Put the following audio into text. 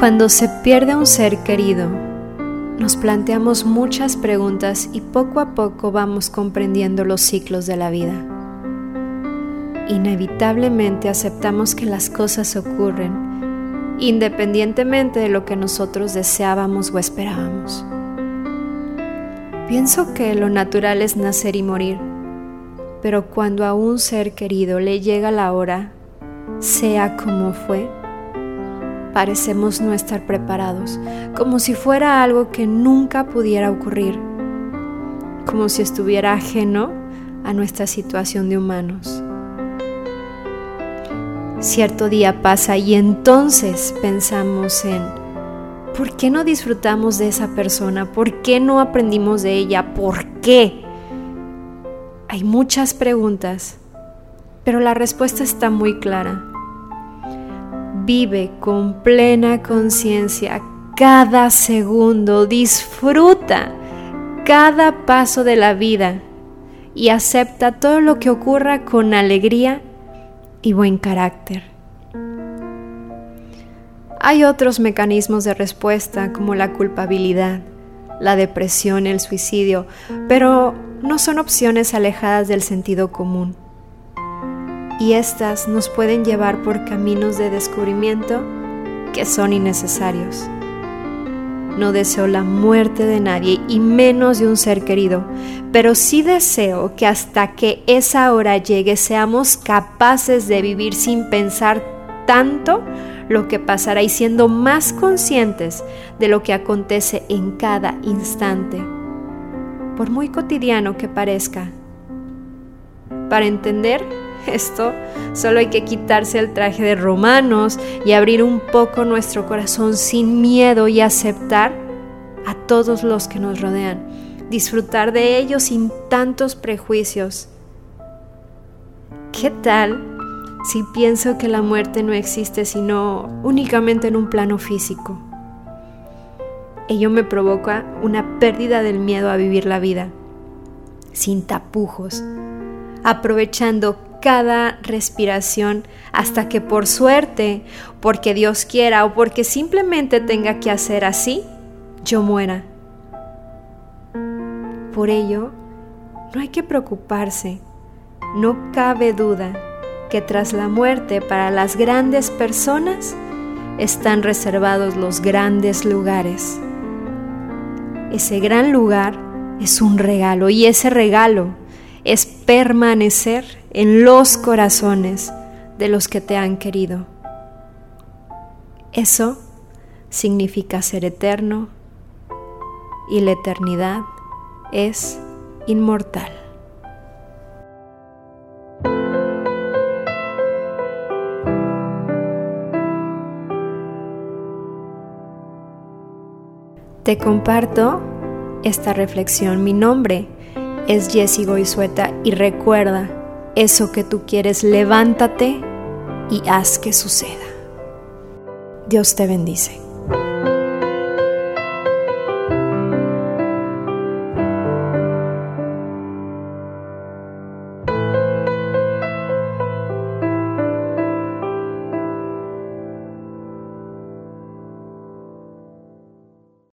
Cuando se pierde un ser querido, nos planteamos muchas preguntas y poco a poco vamos comprendiendo los ciclos de la vida. Inevitablemente aceptamos que las cosas ocurren, independientemente de lo que nosotros deseábamos o esperábamos. Pienso que lo natural es nacer y morir, pero cuando a un ser querido le llega la hora, sea como fue, parecemos no estar preparados, como si fuera algo que nunca pudiera ocurrir, como si estuviera ajeno a nuestra situación de humanos. Cierto día pasa y entonces pensamos en, ¿por qué no disfrutamos de esa persona? ¿Por qué no aprendimos de ella? ¿Por qué? Hay muchas preguntas, pero la respuesta está muy clara Vive con plena conciencia cada segundo, disfruta cada paso de la vida y acepta todo lo que ocurra con alegría y buen carácter. Hay otros mecanismos de respuesta como la culpabilidad, la depresión, el suicidio, pero no son opciones alejadas del sentido común y éstas nos pueden llevar por caminos de descubrimiento que son innecesarios. No deseo la muerte de nadie y menos de un ser querido, pero sí deseo que hasta que esa hora llegue seamos capaces de vivir sin pensar tanto lo que pasará y siendo más conscientes de lo que acontece en cada instante, por muy cotidiano que parezca. Para entender esto solo hay que quitarse el traje de romanos y abrir un poco nuestro corazón sin miedo y aceptar a todos los que nos rodean, disfrutar de ellos sin tantos prejuicios. ¿Qué tal si pienso que la muerte no existe sino únicamente en un plano físico? Ello me provoca una pérdida del miedo a vivir la vida, sin tapujos, aprovechando cada respiración hasta que por suerte, porque Dios quiera o porque simplemente tenga que hacer así, yo muera. Por ello, no hay que preocuparse. No cabe duda que tras la muerte para las grandes personas están reservados los grandes lugares. Ese gran lugar es un regalo y ese regalo es permanecer en los corazones de los que te han querido. Eso significa ser eterno y la eternidad es inmortal. Te comparto esta reflexión. Mi nombre es Jessie Goizueta y recuerda, eso que tú quieres, levántate y haz que suceda. Dios te bendice.